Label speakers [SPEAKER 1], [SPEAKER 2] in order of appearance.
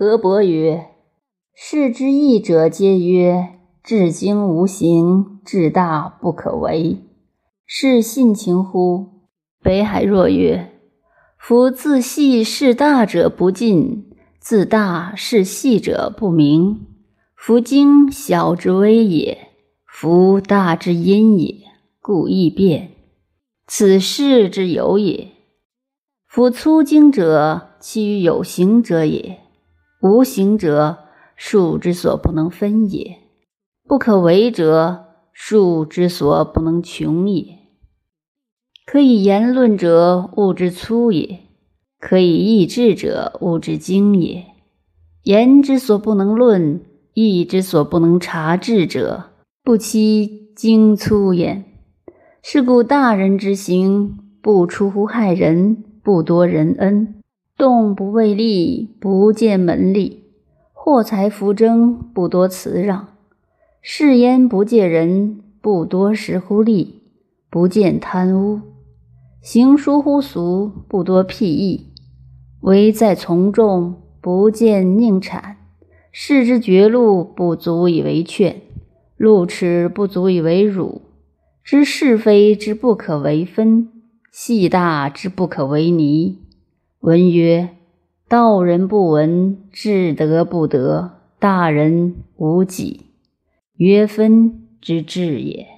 [SPEAKER 1] 何伯曰：“世之义者，皆曰至精无形，至大不可为，是信情乎？”北海若曰：“夫自细事大者不尽，自大事细者不明。夫精小之微也，夫大之阴也，故易变。此事之有也。夫粗精者，其于有形者也；无形者，数之所不能分也。不可为者，数之所不能穷也。”可以言论者，物之粗也；可以议志者，物之精也。言之所不能论，意之所不能察治者，不期精粗焉。是故大人之行，不出乎害人，不多人恩，动不为利，不见门利，祸财福争，不多辞让，是焉不借人，不多时乎利，不见贪污。行疏乎俗，不多辟议；唯在从众，不见佞谄。世之绝路，不足以为劝；路耻不足以为辱。知是非之不可为分，细大之不可为泥。文曰：道人不闻，至德不得，大人无己。曰分之至也。